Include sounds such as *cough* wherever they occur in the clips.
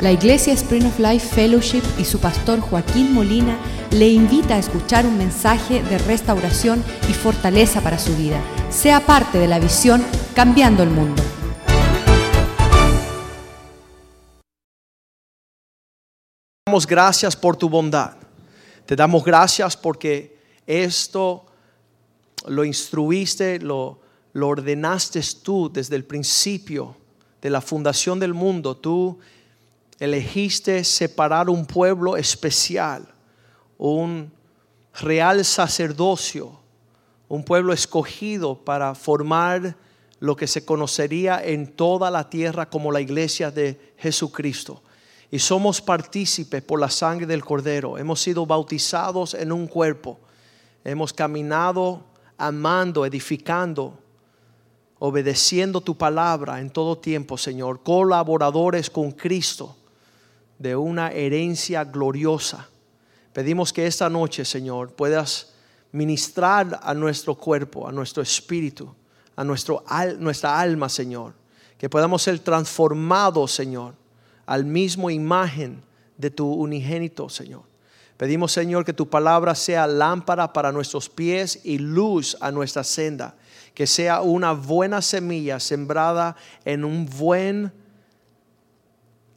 La Iglesia Spring of Life Fellowship y su pastor Joaquín Molina le invita a escuchar un mensaje de restauración y fortaleza para su vida. Sea parte de la visión Cambiando el Mundo. Te damos gracias por tu bondad. Te damos gracias porque esto lo instruiste, lo, lo ordenaste tú desde el principio de la fundación del mundo. Tú elegiste separar un pueblo especial, un real sacerdocio, un pueblo escogido para formar lo que se conocería en toda la tierra como la iglesia de Jesucristo. Y somos partícipes por la sangre del Cordero. Hemos sido bautizados en un cuerpo. Hemos caminado amando, edificando, obedeciendo tu palabra en todo tiempo, Señor. Colaboradores con Cristo de una herencia gloriosa. Pedimos que esta noche, Señor, puedas ministrar a nuestro cuerpo, a nuestro espíritu, a nuestro, nuestra alma, Señor. Que podamos ser transformados, Señor, al mismo imagen de tu unigénito, Señor. Pedimos, Señor, que tu palabra sea lámpara para nuestros pies y luz a nuestra senda. Que sea una buena semilla sembrada en un buen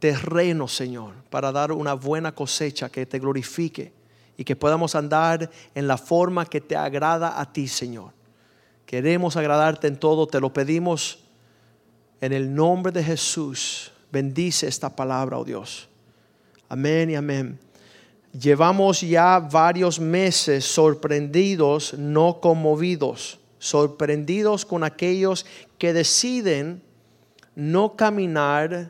terreno, Señor, para dar una buena cosecha que te glorifique y que podamos andar en la forma que te agrada a ti, Señor. Queremos agradarte en todo, te lo pedimos en el nombre de Jesús. Bendice esta palabra, oh Dios. Amén y amén. Llevamos ya varios meses sorprendidos, no conmovidos, sorprendidos con aquellos que deciden no caminar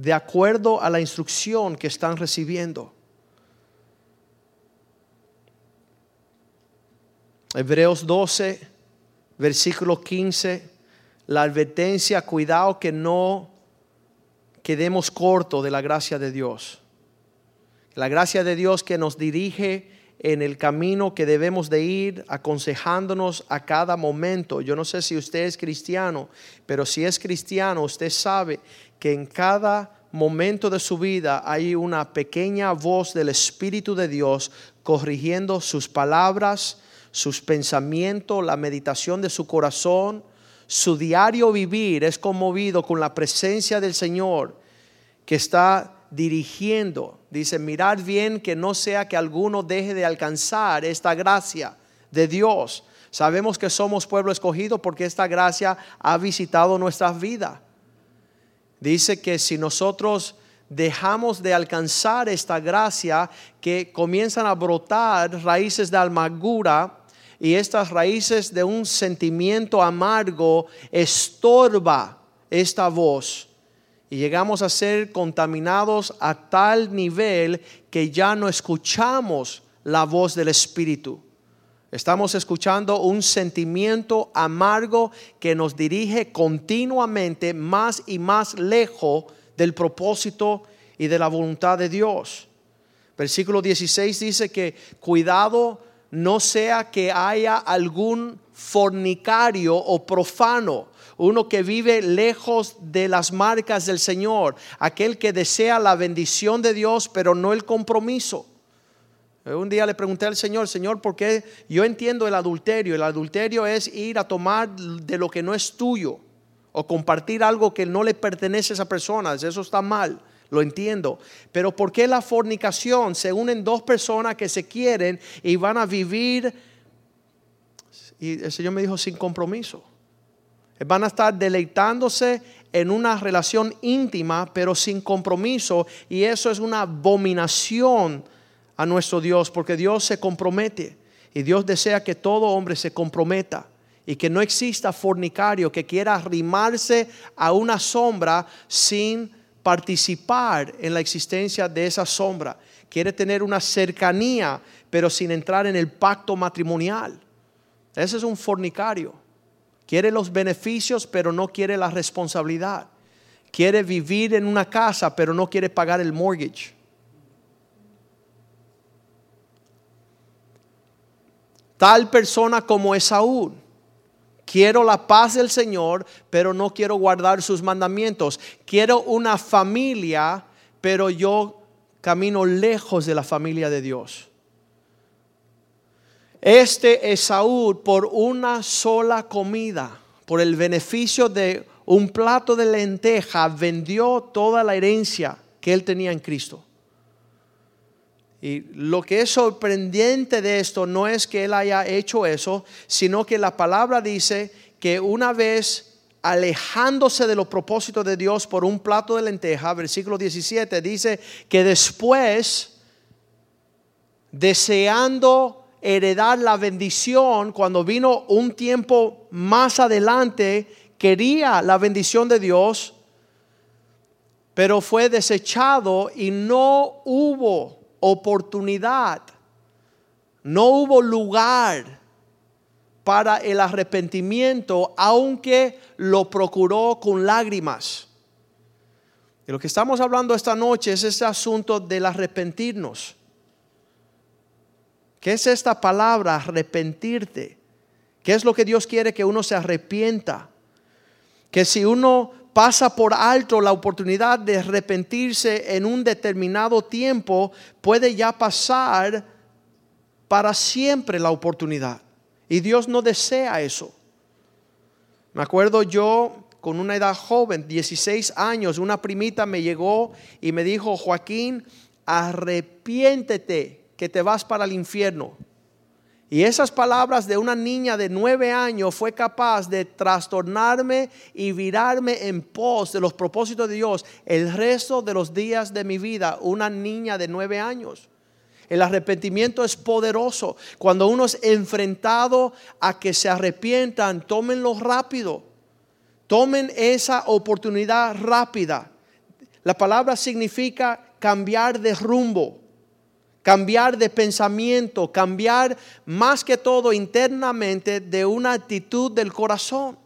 de acuerdo a la instrucción que están recibiendo. Hebreos 12, versículo 15, la advertencia, cuidado que no quedemos corto de la gracia de Dios. La gracia de Dios que nos dirige en el camino que debemos de ir, aconsejándonos a cada momento. Yo no sé si usted es cristiano, pero si es cristiano, usted sabe que en cada momento de su vida hay una pequeña voz del Espíritu de Dios corrigiendo sus palabras, sus pensamientos, la meditación de su corazón. Su diario vivir es conmovido con la presencia del Señor que está dirigiendo. Dice, mirad bien que no sea que alguno deje de alcanzar esta gracia de Dios. Sabemos que somos pueblo escogido porque esta gracia ha visitado nuestras vidas. Dice que si nosotros dejamos de alcanzar esta gracia, que comienzan a brotar raíces de amargura y estas raíces de un sentimiento amargo estorba esta voz. Y llegamos a ser contaminados a tal nivel que ya no escuchamos la voz del Espíritu. Estamos escuchando un sentimiento amargo que nos dirige continuamente más y más lejos del propósito y de la voluntad de Dios. Versículo 16 dice que cuidado no sea que haya algún fornicario o profano, uno que vive lejos de las marcas del Señor, aquel que desea la bendición de Dios pero no el compromiso. Un día le pregunté al Señor, Señor, ¿por qué yo entiendo el adulterio? El adulterio es ir a tomar de lo que no es tuyo o compartir algo que no le pertenece a esa persona. Eso está mal, lo entiendo. Pero ¿por qué la fornicación? Se unen dos personas que se quieren y van a vivir, y el Señor me dijo, sin compromiso. Van a estar deleitándose en una relación íntima, pero sin compromiso. Y eso es una abominación a nuestro Dios, porque Dios se compromete y Dios desea que todo hombre se comprometa y que no exista fornicario que quiera arrimarse a una sombra sin participar en la existencia de esa sombra. Quiere tener una cercanía, pero sin entrar en el pacto matrimonial. Ese es un fornicario. Quiere los beneficios, pero no quiere la responsabilidad. Quiere vivir en una casa, pero no quiere pagar el mortgage. Tal persona como Esaú Quiero la paz del Señor, pero no quiero guardar sus mandamientos. Quiero una familia, pero yo camino lejos de la familia de Dios. Este Esaú por una sola comida, por el beneficio de un plato de lenteja, vendió toda la herencia que él tenía en Cristo. Y lo que es sorprendente de esto no es que él haya hecho eso, sino que la palabra dice que una vez alejándose de los propósitos de Dios por un plato de lenteja, versículo 17, dice que después, deseando heredar la bendición, cuando vino un tiempo más adelante, quería la bendición de Dios, pero fue desechado y no hubo oportunidad, no hubo lugar para el arrepentimiento, aunque lo procuró con lágrimas. Y lo que estamos hablando esta noche es este asunto del arrepentirnos. ¿Qué es esta palabra, arrepentirte? ¿Qué es lo que Dios quiere que uno se arrepienta? Que si uno pasa por alto la oportunidad de arrepentirse en un determinado tiempo, puede ya pasar para siempre la oportunidad. Y Dios no desea eso. Me acuerdo yo con una edad joven, 16 años, una primita me llegó y me dijo, Joaquín, arrepiéntete que te vas para el infierno. Y esas palabras de una niña de nueve años fue capaz de trastornarme y virarme en pos de los propósitos de Dios el resto de los días de mi vida. Una niña de nueve años. El arrepentimiento es poderoso. Cuando uno es enfrentado a que se arrepientan, tómenlo rápido. Tomen esa oportunidad rápida. La palabra significa cambiar de rumbo cambiar de pensamiento, cambiar más que todo internamente de una actitud del corazón.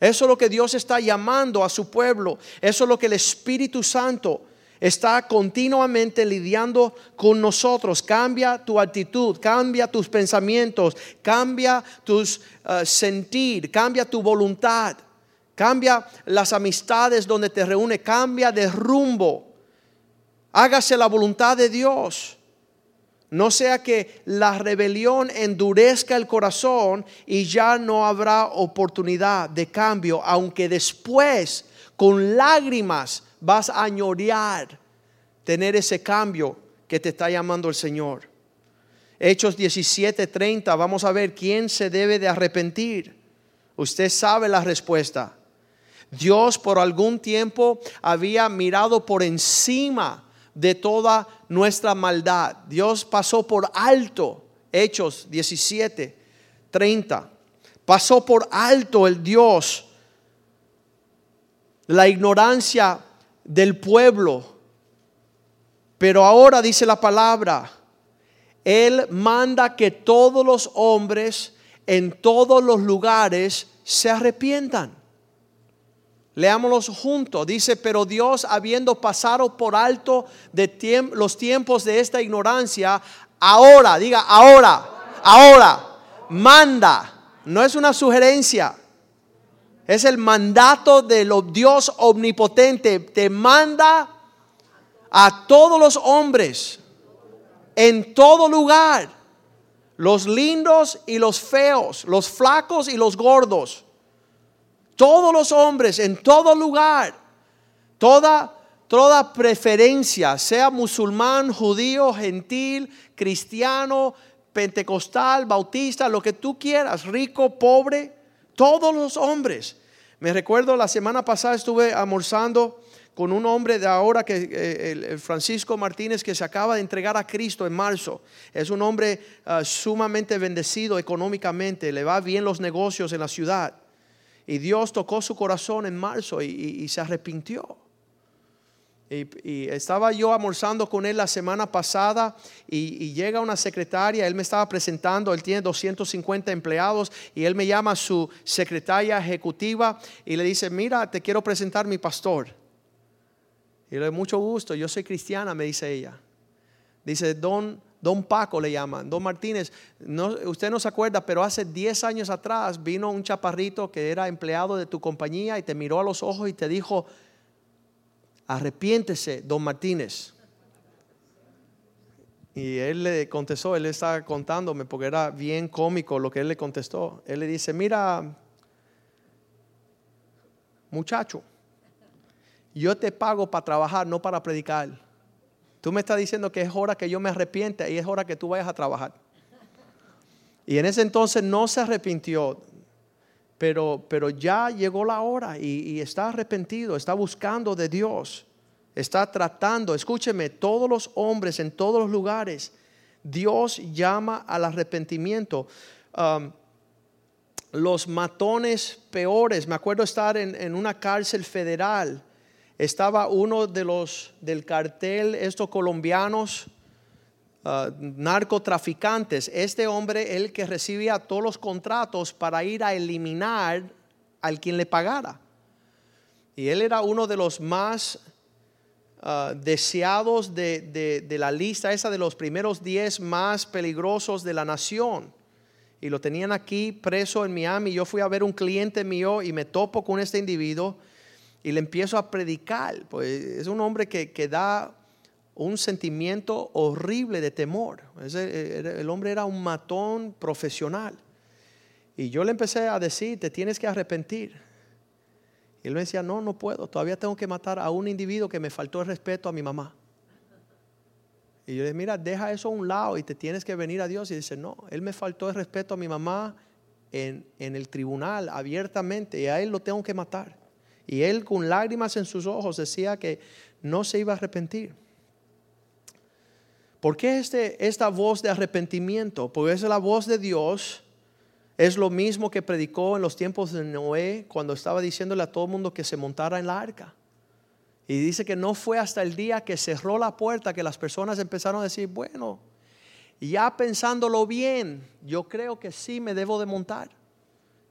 Eso es lo que Dios está llamando a su pueblo. Eso es lo que el Espíritu Santo está continuamente lidiando con nosotros. Cambia tu actitud, cambia tus pensamientos, cambia tus uh, sentir, cambia tu voluntad, cambia las amistades donde te reúne, cambia de rumbo. Hágase la voluntad de Dios. No sea que la rebelión endurezca el corazón y ya no habrá oportunidad de cambio, aunque después con lágrimas vas a añorear tener ese cambio que te está llamando el Señor. Hechos 17:30, vamos a ver quién se debe de arrepentir. Usted sabe la respuesta. Dios por algún tiempo había mirado por encima de toda nuestra maldad. Dios pasó por alto, Hechos 17, 30. Pasó por alto el Dios, la ignorancia del pueblo. Pero ahora dice la palabra, Él manda que todos los hombres en todos los lugares se arrepientan. Leámoslos juntos. Dice, pero Dios, habiendo pasado por alto de los tiempos de esta ignorancia, ahora, diga, ahora, ahora, manda. No es una sugerencia. Es el mandato de Dios omnipotente. Te manda a todos los hombres, en todo lugar, los lindos y los feos, los flacos y los gordos todos los hombres, en todo lugar, toda, toda preferencia, sea musulmán, judío, gentil, cristiano, pentecostal, bautista, lo que tú quieras, rico, pobre, todos los hombres. Me recuerdo la semana pasada estuve almorzando con un hombre de ahora que eh, el Francisco Martínez que se acaba de entregar a Cristo en marzo. Es un hombre ah, sumamente bendecido económicamente, le va bien los negocios en la ciudad. Y Dios tocó su corazón en marzo y, se arrepintió. Y, estaba yo almorzando con él la semana pasada y, llega una secretaria, él me estaba presentando, él tiene 250 empleados y él me llama a su secretaria ejecutiva y le dice, mira, te quiero presentar mi pastor. Y le mucho gusto, yo soy cristiana, me dice ella. Dice, don Don Paco le llaman, Don Martínez. No, usted no se acuerda, pero hace 10 años atrás vino un chaparrito que era empleado de tu compañía y te miró a los ojos y te dijo, arrepiéntese, Don Martínez. Y él le contestó, él estaba contándome porque era bien cómico lo que él le contestó. Él le dice, mira, muchacho, yo te pago para trabajar, no para predicar. Tú me estás diciendo que es hora que yo me arrepiente y es hora que tú vayas a trabajar. Y en ese entonces no se arrepintió, pero, pero ya llegó la hora y, está arrepentido, está buscando de Dios, está tratando, escúcheme, todos los hombres en todos los lugares, Dios llama al arrepentimiento. Um, los matones peores, me acuerdo estar en, en una cárcel federal estaba uno de los del cartel, estos colombianos, ah, narcotraficantes. Este hombre, el que recibía todos los contratos para ir a eliminar al quien le pagara. Y él era uno de los más ah, deseados de, de, la lista esa de los primeros 10 más peligrosos de la nación. Y lo tenían aquí preso en Miami. Yo fui a ver un cliente mío y me topo con este individuo y le empiezo a predicar. Pues es un hombre que, que da un sentimiento horrible de temor. el hombre era un matón profesional. Y yo le empecé a decir, te tienes que arrepentir. Y él me decía, no, no puedo, todavía tengo que matar a un individuo que me faltó el respeto a mi mamá. Y yo le dije, mira, deja eso a un lado y te tienes que venir a Dios. Y dice, no, él me faltó el respeto a mi mamá en, en el tribunal abiertamente y a él lo tengo que matar. Y él con lágrimas en sus ojos decía que no se iba a arrepentir. ¿Por qué este, esta voz de arrepentimiento? Porque es la voz de Dios. Es lo mismo que predicó en los tiempos de Noé cuando estaba diciéndole a todo el mundo que se montara en la arca. Y dice que no fue hasta el día que cerró la puerta que las personas empezaron a decir, bueno, ya pensándolo bien, yo creo que sí me debo de montar.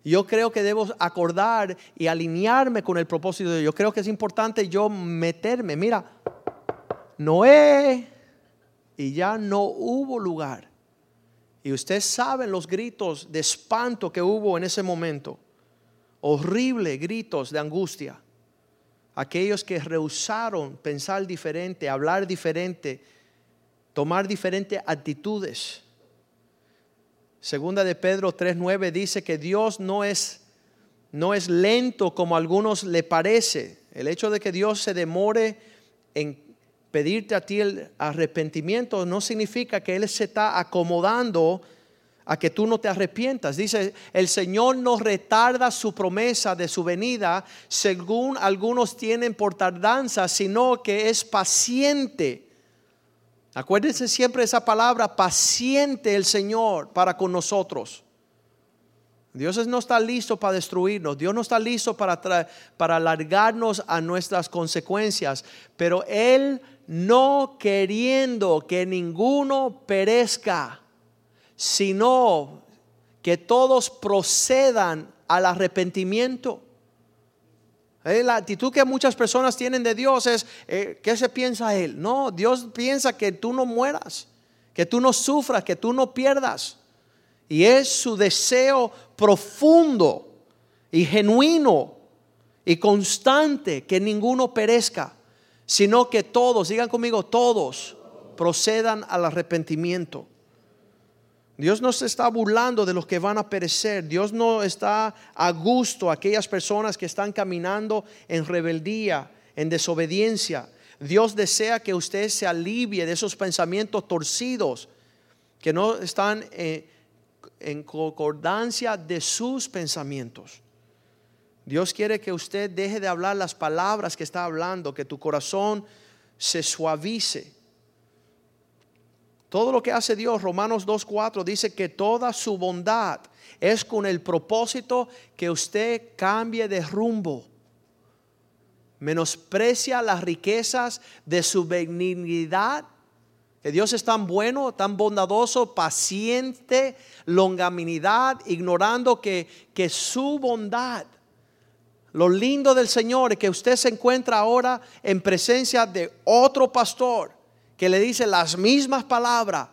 Yo creo que debo acordar y alinearme con el propósito de Dios. Yo creo que es importante yo meterme. Mira, Noé y ya no hubo lugar. Y ustedes saben los gritos de espanto que hubo en ese momento. Horrible gritos de angustia. Aquellos que rehusaron pensar diferente, hablar diferente, tomar diferentes actitudes. Segunda de Pedro 3:9 dice que Dios no es no es lento como a algunos le parece. El hecho de que Dios se demore en pedirte a ti el arrepentimiento no significa que Él se está acomodando a que tú no te arrepientas. Dice, el Señor no retarda su promesa de su venida, según algunos tienen por tardanza, sino que es paciente Acuérdense siempre esa palabra, paciente el Señor para con nosotros. Dios no está listo para destruirnos, Dios no está listo para, para alargarnos a nuestras consecuencias, pero Él no queriendo que ninguno perezca, sino que todos procedan al arrepentimiento. Eh, la actitud que muchas personas tienen de Dios es, eh, ¿qué se piensa Él? No, Dios piensa que tú no mueras, que tú no sufras, que tú no pierdas. Y es su deseo profundo y genuino y constante que ninguno perezca, sino que todos, digan conmigo, todos procedan al arrepentimiento. Dios no se está burlando de los que van a perecer. Dios no está a gusto aquellas personas que están caminando en rebeldía, en desobediencia. Dios desea que usted se alivie de esos pensamientos torcidos que no están eh, en concordancia de sus pensamientos. Dios quiere que usted deje de hablar las palabras que está hablando, que tu corazón se suavice todo lo que hace Dios, Romanos 2.4 dice que toda su bondad es con el propósito que usted cambie de rumbo. Menosprecia las riquezas de su benignidad. Que Dios es tan bueno, tan bondadoso, paciente, longaminidad, ignorando que, que su bondad lo lindo del Señor es que usted se encuentra ahora en presencia de otro pastor que le dice las mismas palabras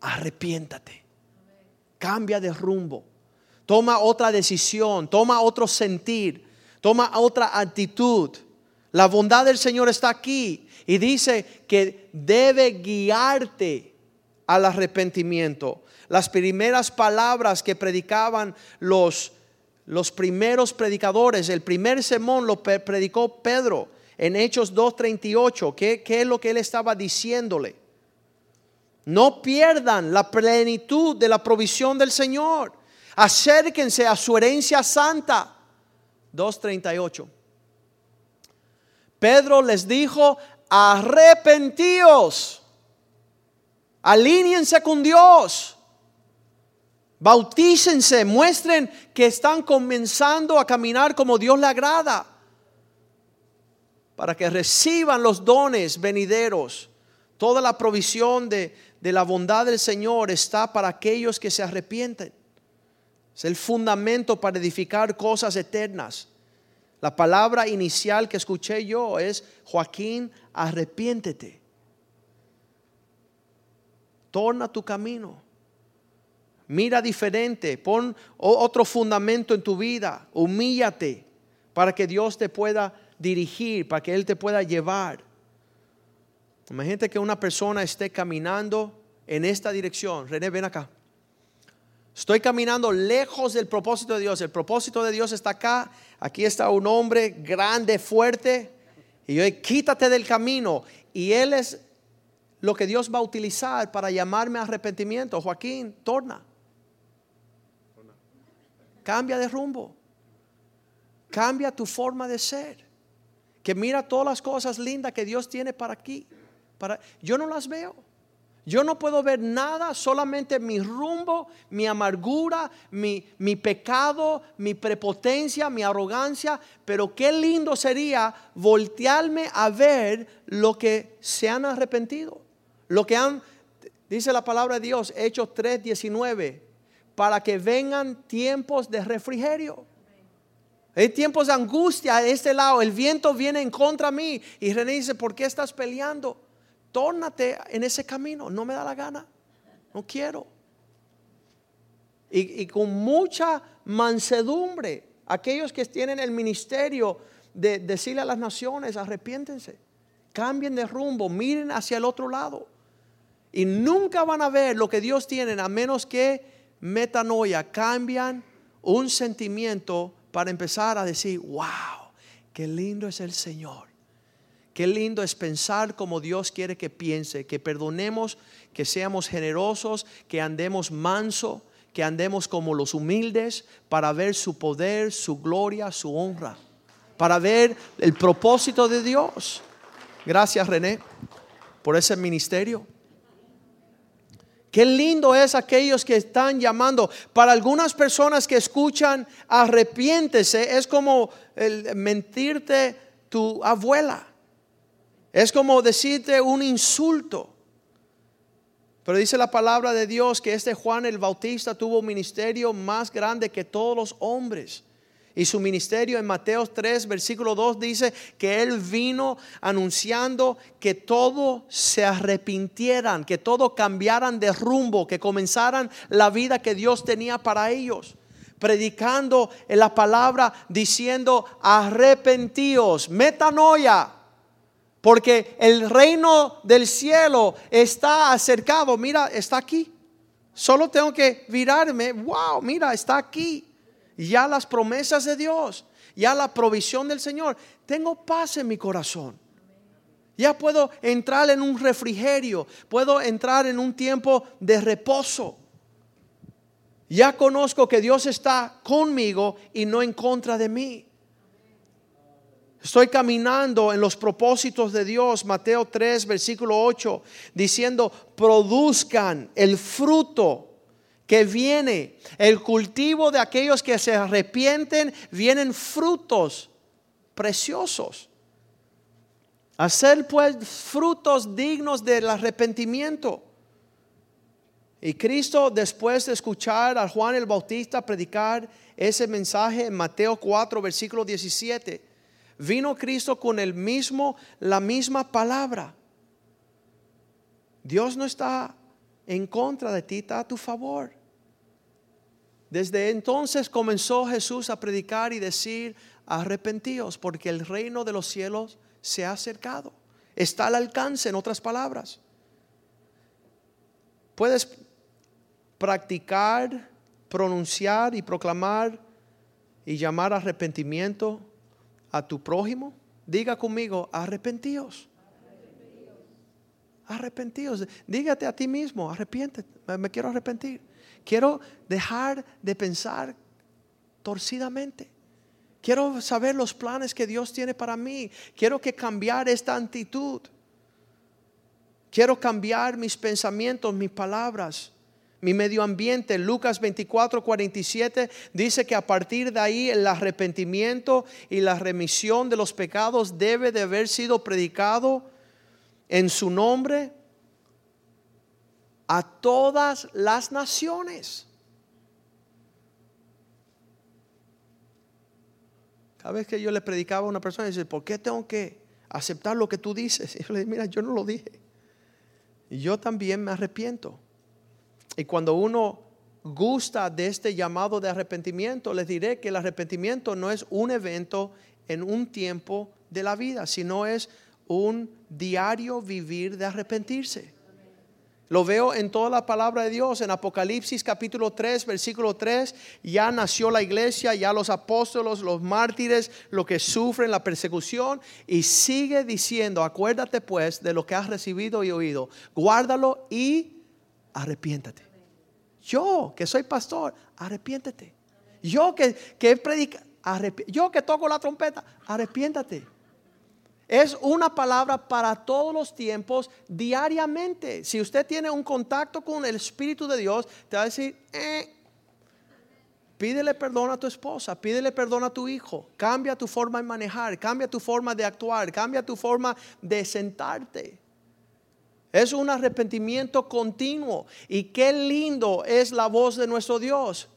arrepiéntate. Cambia de rumbo. Toma otra decisión, toma otro sentir, toma otra actitud. La bondad del Señor está aquí y dice que debe guiarte al arrepentimiento. Las primeras palabras que predicaban los, los primeros predicadores, el primer sermón lo predicó Pedro en Hechos 2.38. ¿Qué, ¿Qué es lo que él estaba diciéndole? No pierdan la plenitud de la provisión del Señor. Acérquense a su herencia santa. 2.38. Pedro les dijo, arrepentíos, alíñense con Dios, bautícense, muestren que están comenzando a caminar como Dios le agrada, para que reciban los dones venideros. Toda la provisión de, de la bondad del Señor está para aquellos que se arrepienten. Es el fundamento para edificar cosas eternas. La palabra inicial que escuché yo es, Joaquín, arrepiéntete. Torna tu camino. Mira diferente. Pon otro fundamento en tu vida. Humíllate para que Dios te pueda dirigir, para que Él te pueda llevar. Imagínate que una persona esté caminando en esta dirección. René, ven acá. Estoy caminando lejos del propósito de Dios. El propósito de Dios está acá. Aquí está un hombre grande, fuerte. Y yo, quítate del camino. Y Él es lo que Dios va a utilizar para llamarme a arrepentimiento. Joaquín, torna. Cambia de rumbo. Cambia tu forma de ser. Que mira todas las cosas lindas que Dios tiene para aquí. Para, yo no las veo. Yo no puedo ver nada, solamente mi rumbo, mi amargura, mi, mi, pecado, mi prepotencia, mi arrogancia. Pero qué lindo sería voltearme a ver lo que se han arrepentido. Lo que han, dice la palabra de Dios, Hechos 3:19, para que vengan tiempos de refrigerio. Hay tiempos de angustia a este lado. El viento viene en contra de mí. Y René dice, ¿por qué estás peleando? tórnate en ese camino. No me da la gana. No quiero. Y, con mucha mansedumbre, aquellos que tienen el ministerio de decirle a las naciones, arrepiéntense, cambien de rumbo, miren hacia el otro lado. Y nunca van a ver lo que Dios tiene a menos que metanoia, cambian un sentimiento para empezar a decir, wow, qué lindo es el Señor. Qué lindo es pensar como Dios quiere que piense, que perdonemos, que seamos generosos, que andemos manso, que andemos como los humildes para ver su poder, su gloria, su honra, para ver el propósito de Dios. Gracias René por ese ministerio. Qué lindo es aquellos que están llamando. Para algunas personas que escuchan, arrepiéntese, es como el mentirte tu abuela. Es como decirte un insulto. Pero dice la palabra de Dios que este Juan el Bautista tuvo un ministerio más grande que todos los hombres. Y su ministerio en Mateo 3, versículo 2 dice que él vino anunciando que todos se arrepintieran, que todos cambiaran de rumbo, que comenzaran la vida que Dios tenía para ellos. Predicando en la palabra diciendo arrepentíos, metanoia, porque el reino del cielo está acercado. Mira, está aquí. Solo tengo que virarme. Wow, mira, está aquí. Ya las promesas de Dios, ya la provisión del Señor. Tengo paz en mi corazón. Ya puedo entrar en un refrigerio, puedo entrar en un tiempo de reposo. Ya conozco que Dios está conmigo y no en contra de mí. Estoy caminando en los propósitos de Dios, Mateo 3, versículo 8, diciendo, produzcan el fruto que viene, el cultivo de aquellos que se arrepienten, vienen frutos preciosos. Hacer pues frutos dignos del arrepentimiento. Y Cristo, después de escuchar a Juan el Bautista predicar ese mensaje en Mateo 4, versículo 17, Vino Cristo con el mismo, la misma palabra. Dios no está en contra de ti está a tu favor. Desde entonces comenzó Jesús a predicar y decir, arrepentíos, porque el reino de los cielos se ha acercado. Está al alcance, en otras palabras. Puedes practicar, pronunciar y proclamar y llamar arrepentimiento a tu prójimo. Diga conmigo, arrepentíos. Arrepentíos. Dígate a ti mismo, arrepiéntete, me quiero arrepentir. Quiero dejar de pensar torcidamente. Quiero saber los planes que Dios tiene para mí. Quiero que cambiar esta actitud. Quiero cambiar mis pensamientos, mis palabras, mi medio ambiente. Lucas 24, 47 dice que a partir de ahí el arrepentimiento y la remisión de los pecados debe de haber sido predicado en su nombre a todas las naciones. Cada vez que yo le predicaba a una persona, dice, ¿por qué tengo que aceptar lo que tú dices? *laughs* Y yo le dije, mira, yo no lo dije. Y yo también me arrepiento. Y cuando uno gusta de este llamado de arrepentimiento, les diré que el arrepentimiento no es un evento en un tiempo de la vida, sino es un diario vivir de arrepentirse. Lo veo en toda la palabra de Dios, en Apocalipsis capítulo 3, versículo 3, ya nació la iglesia, ya los apóstolos, los mártires, lo que sufren la persecución, y sigue diciendo, acuérdate pues de lo que has recibido y oído, guárdalo y arrepiéntate. Yo que soy pastor, arrepiéntete. Yo que, que predica, yo que toco la trompeta, arrepiéntate. Es una palabra para todos los tiempos, diariamente. Si usted tiene un contacto con el Espíritu de Dios, te va a decir, eh, pídele perdón a tu esposa, pídele perdón a tu hijo, cambia tu forma de manejar, cambia tu forma de actuar, cambia tu forma de sentarte. Es un arrepentimiento continuo. Y qué lindo es la voz de nuestro Dios.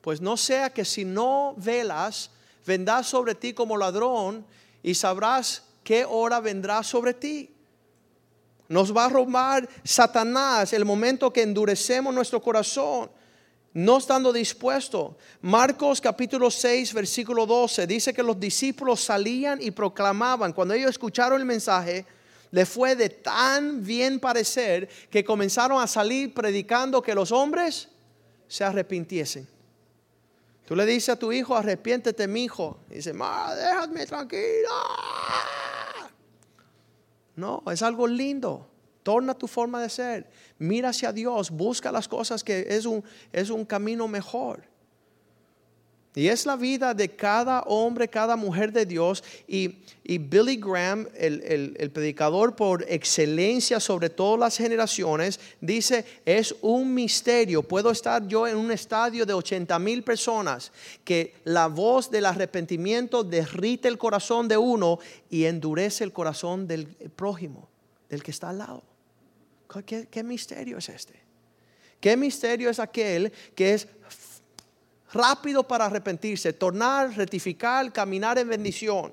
Pues no sea que si no velas, vendrá sobre ti como ladrón y sabrás qué hora vendrá sobre ti. Nos va a robar Satanás el momento que endurecemos nuestro corazón, no estando dispuesto. Marcos capítulo 6, versículo 12, dice que los discípulos salían y proclamaban, cuando ellos escucharon el mensaje, le fue de tan bien parecer que comenzaron a salir predicando que los hombres se arrepintiesen. Tú le dices a tu hijo, arrepiéntete, mi hijo. Dice, ma, déjame tranquilo. No, es algo lindo. Torna tu forma de ser. Mira hacia Dios. Busca las cosas que es un, es un camino mejor. Y es la vida de cada hombre, cada mujer de Dios. Y, Billy Graham, el, predicador por excelencia sobre todas las generaciones, dice, es un misterio. Puedo estar yo en un estadio de 80 mil personas, que la voz del arrepentimiento derrite el corazón de uno y endurece el corazón del prójimo, del que está al lado. ¿Qué, qué misterio es este? ¿Qué misterio es aquel que es rápido para arrepentirse, tornar, rectificar, caminar en bendición.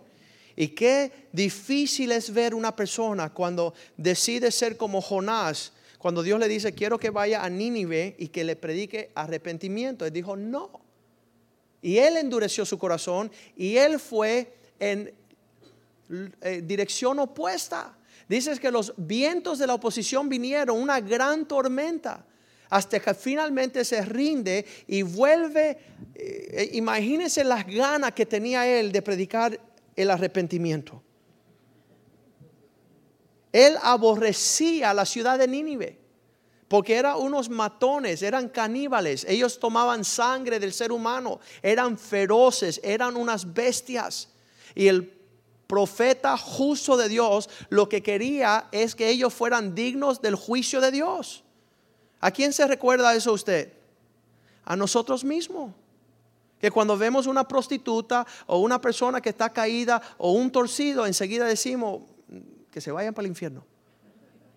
Y qué difícil es ver una persona cuando decide ser como Jonás, cuando Dios le dice, quiero que vaya a Nínive y que le predique arrepentimiento. Él dijo, no. Y él endureció su corazón y él fue en eh, dirección opuesta. Dices que los vientos de la oposición vinieron, una gran tormenta hasta que finalmente se rinde y vuelve. Eh, imagínense las ganas que tenía él de predicar el arrepentimiento. Él aborrecía la ciudad de Nínive porque eran unos matones, eran caníbales, ellos tomaban sangre del ser humano, eran feroces, eran unas bestias. Y el profeta justo de Dios lo que quería es que ellos fueran dignos del juicio de Dios. ¿A quién se recuerda eso usted? A nosotros mismos. Que cuando vemos una prostituta o una persona que está caída o un torcido, enseguida decimos que se vayan para el infierno.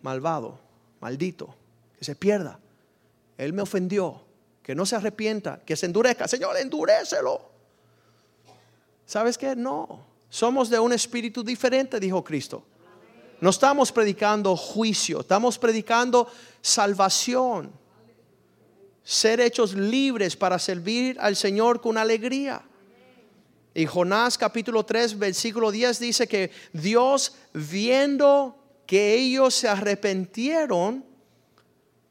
Malvado, maldito, que se pierda. Él me ofendió, que no se arrepienta, que se endurezca. Señor, endurecelo. ¿Sabes qué? No. Somos de un espíritu diferente, dijo Cristo. No estamos predicando juicio, estamos predicando salvación. Ser hechos libres para servir al Señor con alegría. Y Jonás capítulo 3, versículo 10 dice que Dios viendo que ellos se arrepentieron,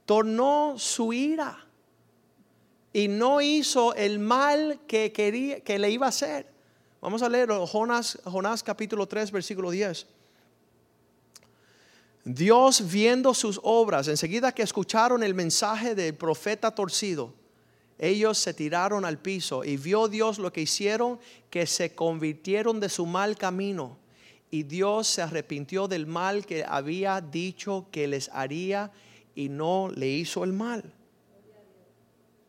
tornó su ira y no hizo el mal que quería que le iba a hacer. Vamos a leer Jonás, Jonás capítulo 3 versículo 10. Dios viendo sus obras, enseguida que escucharon el mensaje del profeta torcido, ellos se tiraron al piso y vio Dios lo que hicieron, que se convirtieron de su mal camino. Y Dios se arrepintió del mal que había dicho que les haría y no le hizo el mal.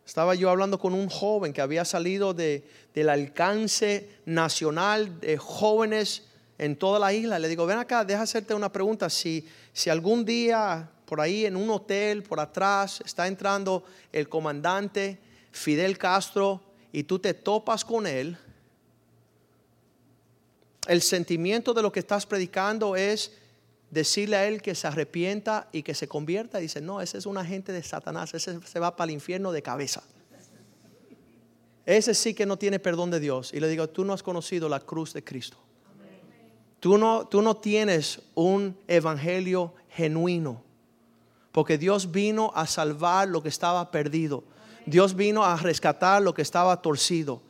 Estaba yo hablando con un joven que había salido de, del alcance nacional de jóvenes en toda la isla. Le digo, ven acá, deja hacerte una pregunta. Si, si algún día por ahí en un hotel, por atrás, está entrando el comandante Fidel Castro y tú te topas con él, el sentimiento de lo que estás predicando es decirle a él que se arrepienta y que se convierta. Dice, no, ese es un agente de Satanás, ese se va para el infierno de cabeza. Ese sí que no tiene perdón de Dios. Y le digo, tú no has conocido la cruz de Cristo. Tú no, tú no tienes un evangelio genuino. Porque Dios vino a salvar lo que estaba perdido. Dios vino a rescatar lo que estaba torcido.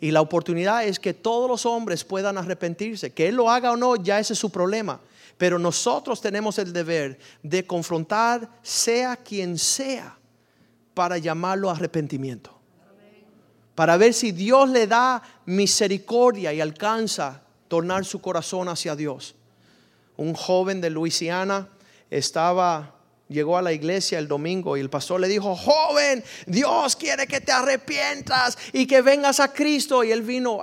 Y la oportunidad es que todos los hombres puedan arrepentirse. Que Él lo haga o no, ya ese es su problema. Pero nosotros tenemos el deber de confrontar, sea quien sea, para llamarlo arrepentimiento. Para ver si Dios le da misericordia y alcanza tornar su corazón hacia Dios. Un joven de Luisiana estaba llegó a la iglesia el domingo y el pastor le dijo, joven, Dios quiere que te arrepientas y que vengas a Cristo. Y él vino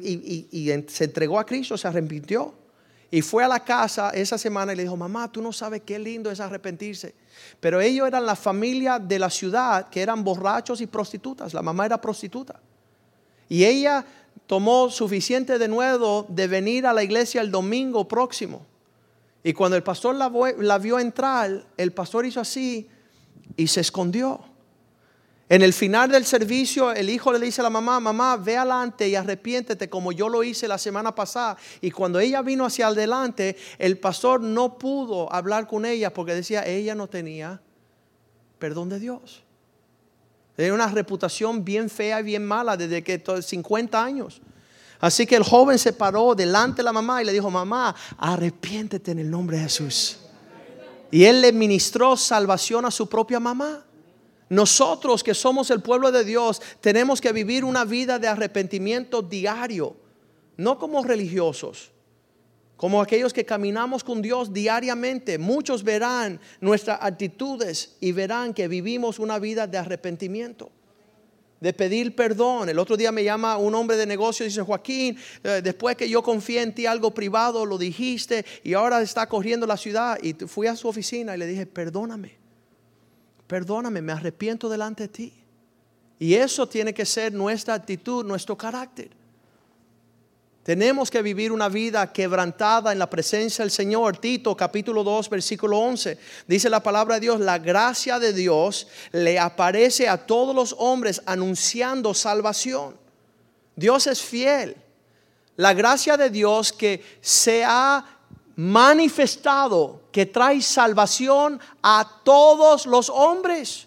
y, se entregó a Cristo, se arrepintió. Y fue a la casa esa semana y le dijo, mamá, tú no sabes qué lindo es arrepentirse. Pero ellos eran la familia de la ciudad que eran borrachos y prostitutas. La mamá era prostituta. Y ella tomó suficiente de nuevo de venir a la iglesia el domingo próximo. Y cuando el pastor la, vio entrar, el pastor hizo así y se escondió. En el final del servicio, el hijo le dice a la mamá, mamá, ve adelante y arrepiéntete como yo lo hice la semana pasada. Y cuando ella vino hacia adelante, el pastor no pudo hablar con ella porque decía, ella no tenía perdón de Dios. Tenía una reputación bien fea y bien mala desde que 50 años. Así que el joven se paró delante de la mamá y le dijo, mamá, arrepiéntete en el nombre de Jesús. Y él le ministró salvación a su propia mamá. Nosotros que somos el pueblo de Dios tenemos que vivir una vida de arrepentimiento diario, no como religiosos, como aquellos que caminamos con Dios diariamente. Muchos verán nuestras actitudes y verán que vivimos una vida de arrepentimiento de pedir perdón. El otro día me llama un hombre de negocio y dice, Joaquín, eh, después que yo confié en ti algo privado, lo dijiste y ahora está corriendo la ciudad. Y fui a su oficina y le dije, perdóname, perdóname, me arrepiento delante de ti. Y eso tiene que ser nuestra actitud, nuestro carácter. Tenemos que vivir una vida quebrantada en la presencia del Señor. Tito capítulo 2 versículo 11. Dice la palabra de Dios, la gracia de Dios le aparece a todos los hombres anunciando salvación. Dios es fiel. La gracia de Dios que se ha manifestado, que trae salvación a todos los hombres.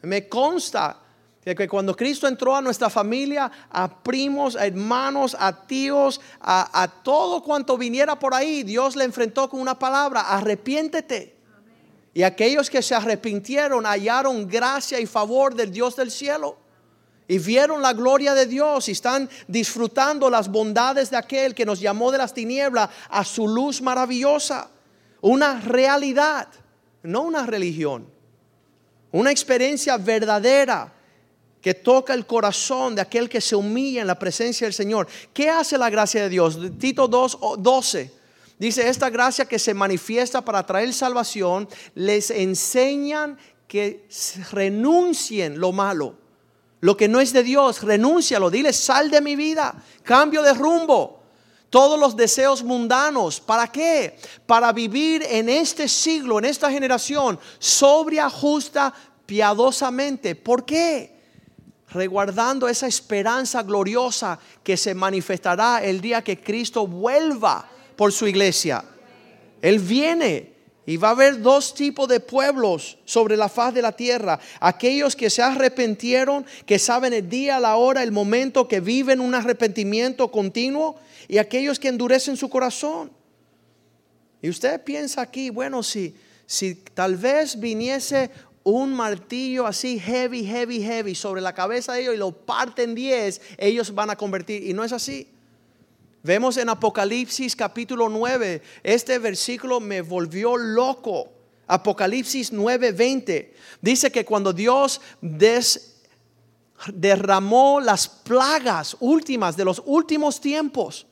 Me consta que cuando Cristo entró a nuestra familia, a primos, a hermanos, a tíos, a, todo cuanto viniera por ahí, Dios le enfrentó con una palabra, arrepiéntete. Y aquellos que se arrepintieron hallaron gracia y favor del Dios del cielo. Y vieron la gloria de Dios y están disfrutando las bondades de aquel que nos llamó de las tinieblas a su luz maravillosa. Una realidad, no una religión. Una experiencia verdadera que toca el corazón de aquel que se humilla en la presencia del Señor. ¿Qué hace la gracia de Dios? Tito 2, 12. Dice, esta gracia que se manifiesta para traer salvación, les enseñan que renuncien lo malo. Lo que no es de Dios, renúncialo. Dile, sal de mi vida, cambio de rumbo. todos los deseos mundanos. ¿Para qué? Para vivir en este siglo, en esta generación, sobria, justa, piadosamente. ¿Por qué? Reguardando esa esperanza gloriosa que se manifestará el día que Cristo vuelva por su iglesia. Él viene y va a haber dos tipos de pueblos sobre la faz de la tierra. Aquellos que se arrepintieron, que saben el día, la hora, el momento, que viven un arrepentimiento continuo. Y aquellos que endurecen su corazón. Y usted piensa aquí, bueno, si, si tal vez viniese un martillo así heavy, heavy, heavy sobre la cabeza de ellos y lo parten diez, ellos van a convertir. Y no es así. Vemos en Apocalipsis capítulo 9, este versículo me volvió loco. Apocalipsis 9:20 dice que cuando Dios derramó las plagas últimas de los últimos tiempos,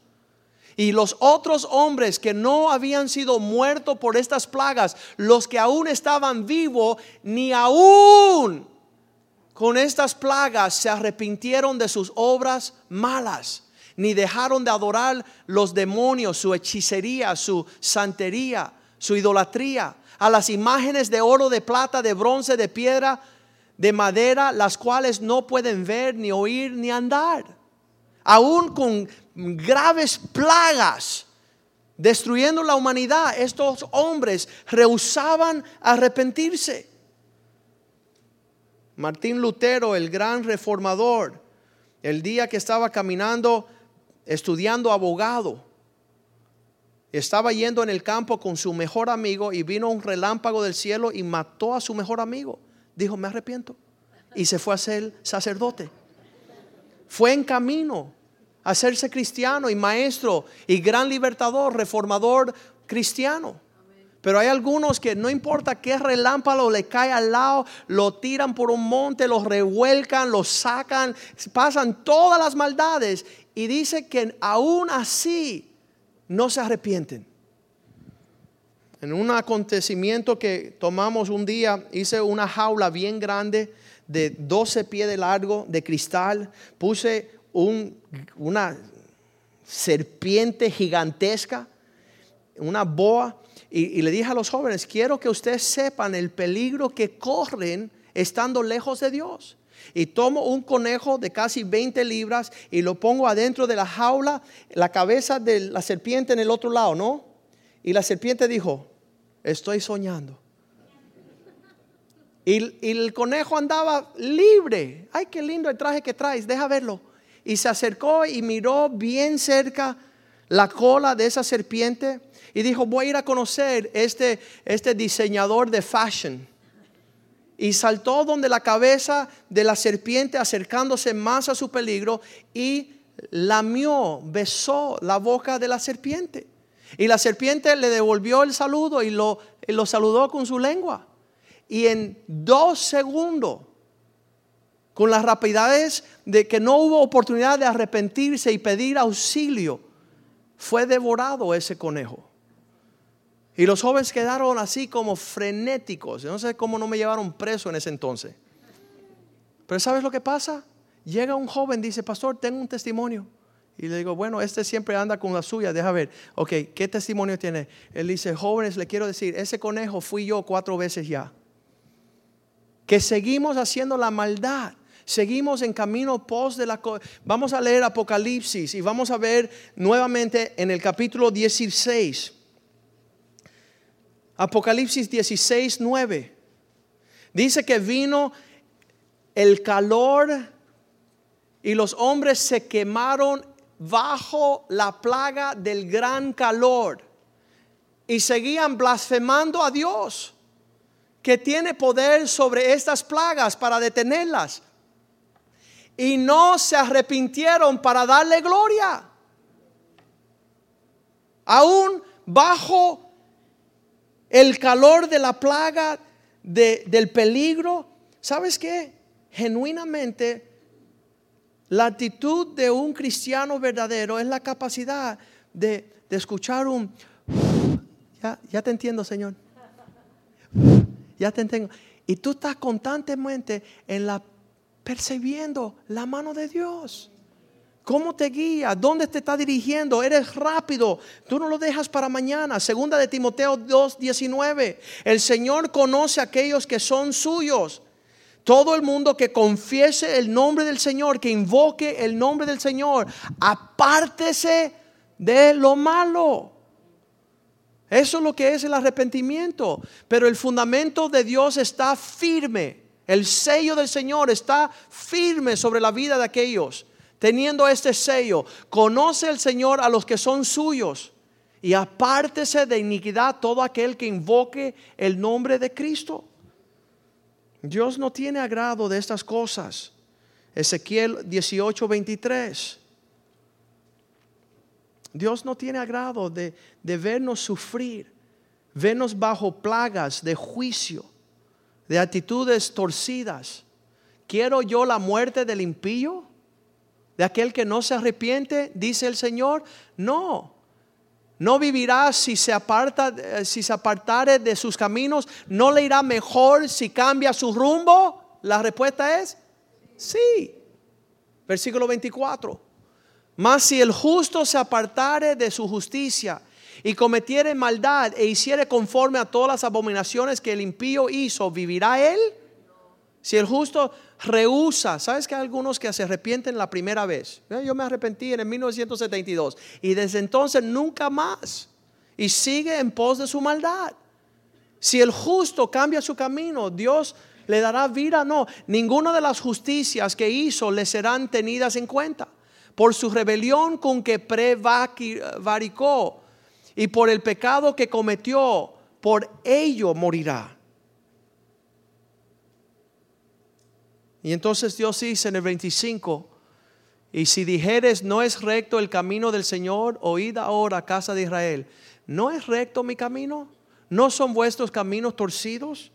y los otros hombres que no habían sido muertos por estas plagas, los que aún estaban vivos, ni aún con estas plagas se arrepintieron de sus obras malas ni dejaron de adorar los demonios, su hechicería, su santería, su idolatría, a las imágenes de oro, de plata, de bronce, de piedra, de madera, las cuales no pueden ver, ni oír, ni andar. Aún con graves plagas destruyendo la humanidad, estos hombres rehusaban arrepentirse. Martín Lutero, el gran reformador, el día que estaba caminando estudiando abogado. Estaba yendo en el campo con su mejor amigo y vino un relámpago del cielo y mató a su mejor amigo. Dijo, me arrepiento. Y se fue a ser sacerdote. Fue en camino a hacerse cristiano y maestro y gran libertador, reformador cristiano. Pero hay algunos que no importa qué relámpago le cae al lado, lo tiran por un monte, lo revuelcan, lo sacan, pasan todas las maldades y dice que aún así no se arrepienten. En un acontecimiento que tomamos un día, hice una jaula bien grande de 12 pies de largo de cristal, puse una serpiente gigantesca, una boa, y, le dije a los jóvenes, quiero que ustedes sepan el peligro que corren estando lejos de Dios y tomo un conejo de casi 20 libras y lo pongo adentro de la jaula, la cabeza de la serpiente en el otro lado, ¿no? Y la serpiente dijo, estoy soñando. Y, el conejo andaba libre. Ay, qué lindo el traje que traes, deja verlo. Y se acercó y miró bien cerca la cola de esa serpiente y dijo, voy a ir a conocer este, este diseñador de fashion y saltó donde la cabeza de la serpiente acercándose más a su peligro y lamió, besó la boca de la serpiente. Y la serpiente le devolvió el saludo y lo, lo saludó con su lengua. Y en dos segundos, con las rapidez de que no hubo oportunidad de arrepentirse y pedir auxilio, fue devorado ese conejo. Y los jóvenes quedaron así como frenéticos. no sé cómo no me llevaron preso en ese entonces. Pero ¿sabes lo que pasa? Llega un joven, dice, pastor, tengo un testimonio. Y le digo, bueno, este siempre anda con la suya, deja ver. Ok, ¿qué testimonio tiene? Él dice, jóvenes, le quiero decir, ese conejo fui yo cuatro veces ya. Que seguimos haciendo la maldad. Seguimos en camino post de la... Vamos a leer Apocalipsis y vamos a ver nuevamente en el capítulo 16 Apocalipsis 16, 9. Dice que vino el calor y los hombres se quemaron bajo la plaga del gran calor y seguían blasfemando a Dios, que tiene poder sobre estas plagas para detenerlas. Y no se arrepintieron para darle gloria. Aún bajo el calor de la plaga, del peligro. ¿Sabes qué? Genuinamente, la actitud de un cristiano verdadero es la capacidad de, escuchar un, ya, ya te entiendo, Señor. Ya te entiendo. Y tú estás constantemente en la percibiendo la mano de Dios ¿Cómo te guía? ¿Dónde te está dirigiendo? Eres rápido. Tú no lo dejas para mañana. Segunda de Timoteo 2:19. El Señor conoce a aquellos que son suyos. Todo el mundo que confiese el nombre del Señor, que invoque el nombre del Señor, apártese de lo malo. Eso es lo que es el arrepentimiento. Pero el fundamento de Dios está firme. El sello del Señor está firme sobre la vida de aquellos. Teniendo este sello, conoce el Señor a los que son suyos. Y apártese de iniquidad todo aquel que invoque el nombre de Cristo. Dios no tiene agrado de estas cosas. Ezequiel 18, 23. Dios no tiene agrado de, de vernos sufrir, vernos bajo plagas de juicio, de actitudes torcidas. ¿Quiero yo la muerte del impío? ¿De aquel que no se arrepiente? Dice el Señor. No. No vivirá si se aparta, eh, si se apartare de sus caminos. No le irá mejor si cambia su rumbo. La respuesta es sí. Versículo 24. Mas si el justo se apartare de su justicia y cometiere maldad e hiciere conforme a todas las abominaciones que el impío hizo, ¿vivirá él? Si el justo rehúsa, ¿sabes que hay algunos que se arrepienten la primera vez? Eh, yo me arrepentí en el 1972 y desde entonces nunca más. Y sigue en pos de su maldad. Si el justo cambia su camino, Dios le dará vida. No, ninguna de las justicias que hizo le serán tenidas en cuenta por su rebelión con que prevaricó y por el pecado que cometió, por ello morirá. Y entonces Dios dice en el 25, y si dijeres no es recto el camino del Señor, oíd ahora, casa de Israel, ¿no es recto mi camino? ¿No son vuestros caminos torcidos?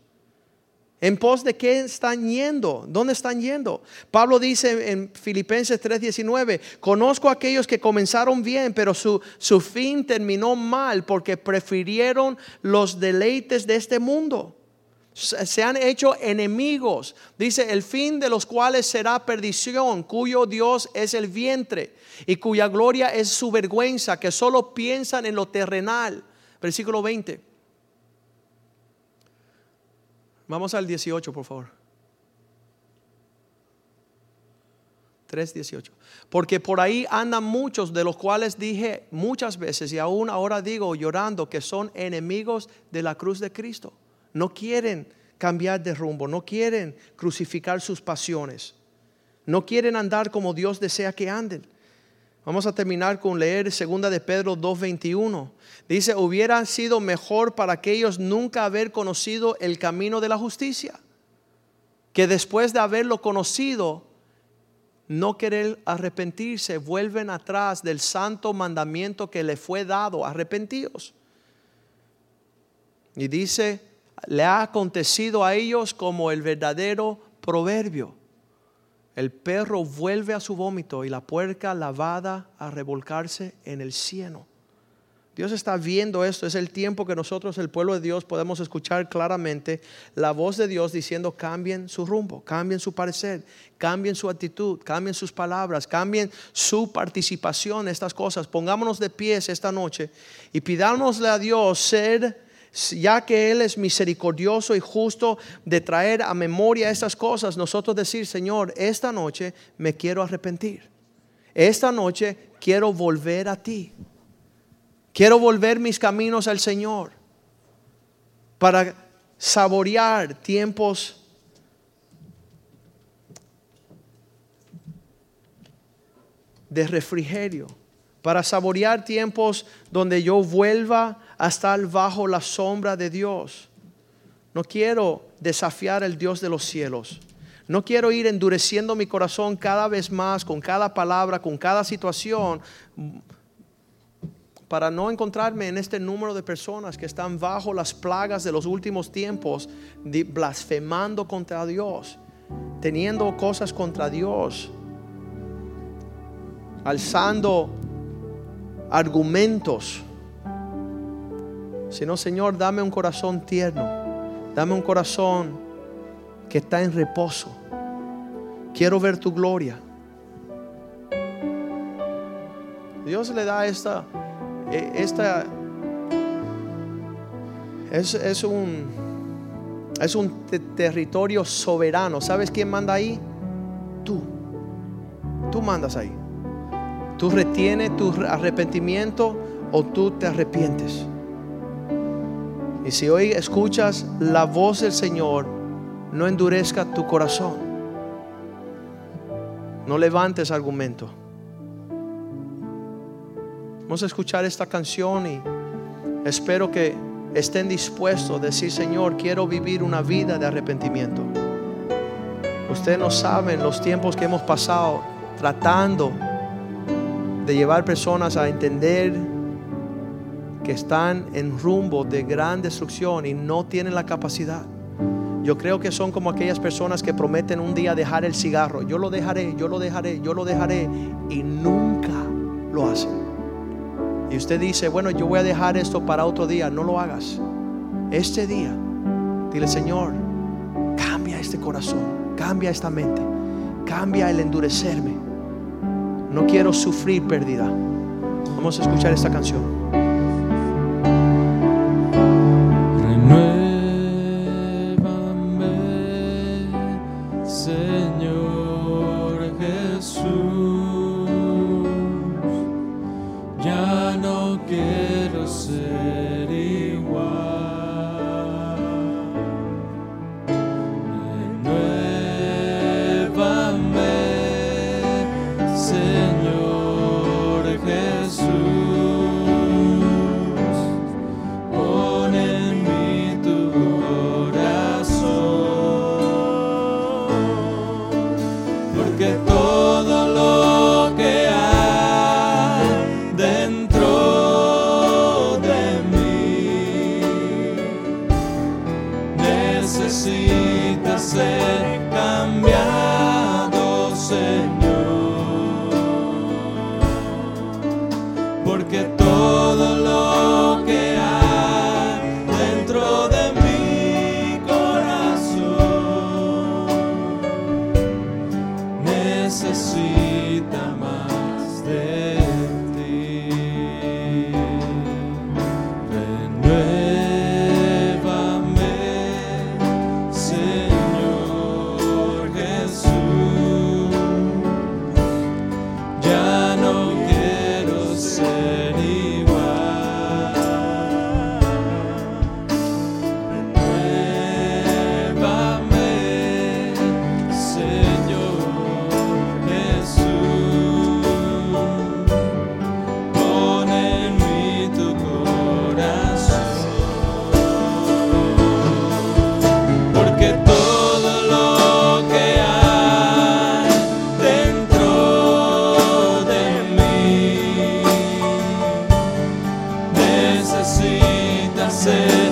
¿En pos de qué están yendo? ¿Dónde están yendo? Pablo dice en Filipenses 3:19, conozco a aquellos que comenzaron bien, pero su, su fin terminó mal porque prefirieron los deleites de este mundo. Se han hecho enemigos. Dice, el fin de los cuales será perdición, cuyo Dios es el vientre y cuya gloria es su vergüenza, que solo piensan en lo terrenal. Versículo 20. Vamos al 18, por favor. 3.18. Porque por ahí andan muchos de los cuales dije muchas veces y aún ahora digo llorando que son enemigos de la cruz de Cristo. No quieren cambiar de rumbo, no quieren crucificar sus pasiones, no quieren andar como Dios desea que anden. Vamos a terminar con leer segunda de Pedro 2:21. Dice, hubiera sido mejor para aquellos nunca haber conocido el camino de la justicia, que después de haberlo conocido, no querer arrepentirse, vuelven atrás del santo mandamiento que le fue dado, arrepentidos. Y dice, le ha acontecido a ellos como el verdadero proverbio el perro vuelve a su vómito y la puerca lavada a revolcarse en el cieno. Dios está viendo esto, es el tiempo que nosotros, el pueblo de Dios, podemos escuchar claramente la voz de Dios diciendo cambien su rumbo, cambien su parecer, cambien su actitud, cambien sus palabras, cambien su participación en estas cosas. Pongámonos de pies esta noche y pidámosle a Dios ser ya que Él es misericordioso y justo de traer a memoria estas cosas, nosotros decir, Señor, esta noche me quiero arrepentir. Esta noche quiero volver a ti. Quiero volver mis caminos al Señor para saborear tiempos de refrigerio, para saborear tiempos donde yo vuelva a estar bajo la sombra de Dios. No quiero desafiar al Dios de los cielos. No quiero ir endureciendo mi corazón cada vez más con cada palabra, con cada situación, para no encontrarme en este número de personas que están bajo las plagas de los últimos tiempos, blasfemando contra Dios, teniendo cosas contra Dios, alzando argumentos sino Señor, dame un corazón tierno, dame un corazón que está en reposo. Quiero ver tu gloria. Dios le da esta, eh, esta es, un, es un te- territorio soberano. ¿Sabes quién manda ahí? Tú. Tú mandas ahí. Tú retienes tu arrepentimiento o tú te arrepientes. Y si hoy escuchas la voz del Señor, no endurezca tu corazón. No levantes argumento. Vamos a escuchar esta canción y espero que estén dispuestos a decir, Señor, quiero vivir una vida de arrepentimiento. Ustedes no saben los tiempos que hemos pasado tratando de llevar personas a entender que están en rumbo de gran destrucción y no tienen la capacidad. Yo creo que son como aquellas personas que prometen un día dejar el cigarro. Yo lo dejaré, yo lo dejaré, yo lo dejaré y nunca lo hacen. Y usted dice, bueno, yo voy a dejar esto para otro día. No lo hagas. Este día, dile, Señor, cambia este corazón, cambia esta mente, cambia el endurecerme. No quiero sufrir pérdida. Vamos a escuchar esta canción. Necesita ser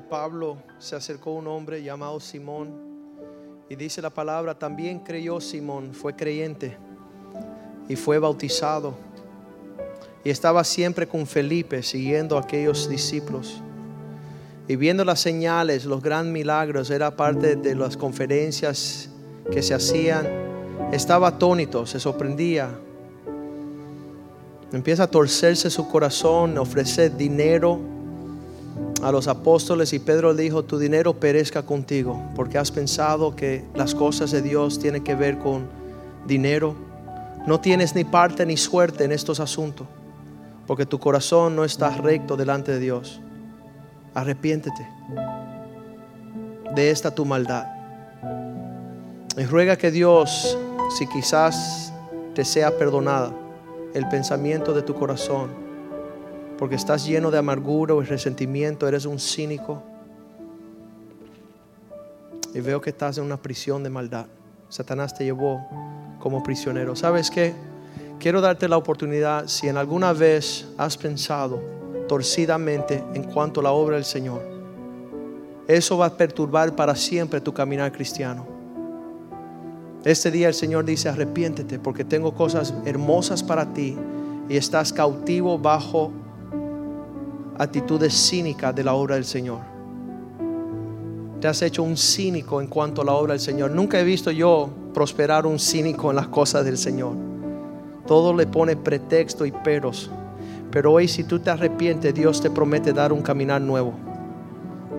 Pablo se acercó un hombre llamado Simón y dice la palabra, también creyó Simón, fue creyente y fue bautizado y estaba siempre con Felipe siguiendo a aquellos discípulos. Y viendo las señales, los grandes milagros, era parte de las conferencias que se hacían, estaba atónito, se sorprendía. Empieza a torcerse su corazón, ofrece dinero a los apóstoles y Pedro le dijo, tu dinero perezca contigo, porque has pensado que las cosas de Dios tienen que ver con dinero. No tienes ni parte ni suerte en estos asuntos, porque tu corazón no está recto delante de Dios. Arrepiéntete de esta tu maldad. Y ruega que Dios, si quizás te sea perdonada el pensamiento de tu corazón, porque estás lleno de amargura y resentimiento, eres un cínico. Y veo que estás en una prisión de maldad. Satanás te llevó como prisionero. ¿Sabes qué? Quiero darte la oportunidad, si en alguna vez has pensado torcidamente en cuanto a la obra del Señor, eso va a perturbar para siempre tu caminar cristiano. Este día el Señor dice, arrepiéntete porque tengo cosas hermosas para ti y estás cautivo bajo actitudes cínicas de la obra del Señor. Te has hecho un cínico en cuanto a la obra del Señor. Nunca he visto yo prosperar un cínico en las cosas del Señor. Todo le pone pretexto y peros. Pero hoy si tú te arrepientes, Dios te promete dar un caminar nuevo.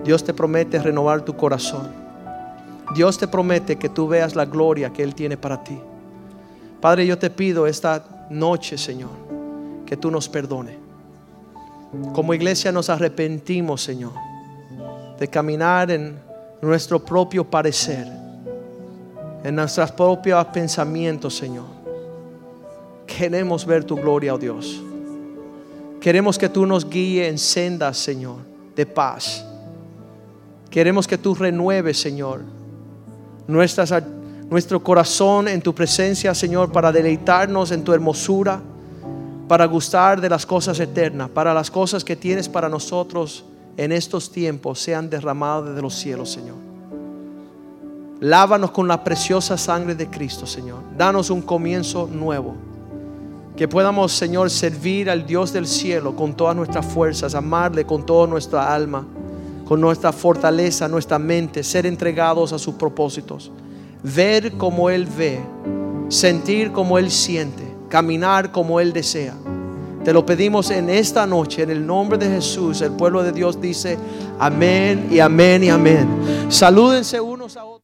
Dios te promete renovar tu corazón. Dios te promete que tú veas la gloria que Él tiene para ti. Padre, yo te pido esta noche, Señor, que tú nos perdone. Como iglesia nos arrepentimos, Señor, de caminar en nuestro propio parecer, en nuestros propios pensamientos, Señor. Queremos ver tu gloria, oh Dios. Queremos que tú nos guíes en sendas, Señor, de paz. Queremos que tú renueves, Señor, nuestro corazón en tu presencia, Señor, para deleitarnos en tu hermosura, para gustar de las cosas eternas, para las cosas que tienes para nosotros en estos tiempos sean derramadas desde los cielos, Señor. Lávanos con la preciosa sangre de Cristo, Señor. Danos un comienzo nuevo. Que podamos, Señor, servir al Dios del cielo con todas nuestras fuerzas, amarle con toda nuestra alma, con nuestra fortaleza, nuestra mente, ser entregados a sus propósitos. Ver como Él ve, sentir como Él siente, caminar como Él desea. Te lo pedimos en esta noche, en el nombre de Jesús. El pueblo de Dios dice amén y amén y amén. Salúdense unos a otros.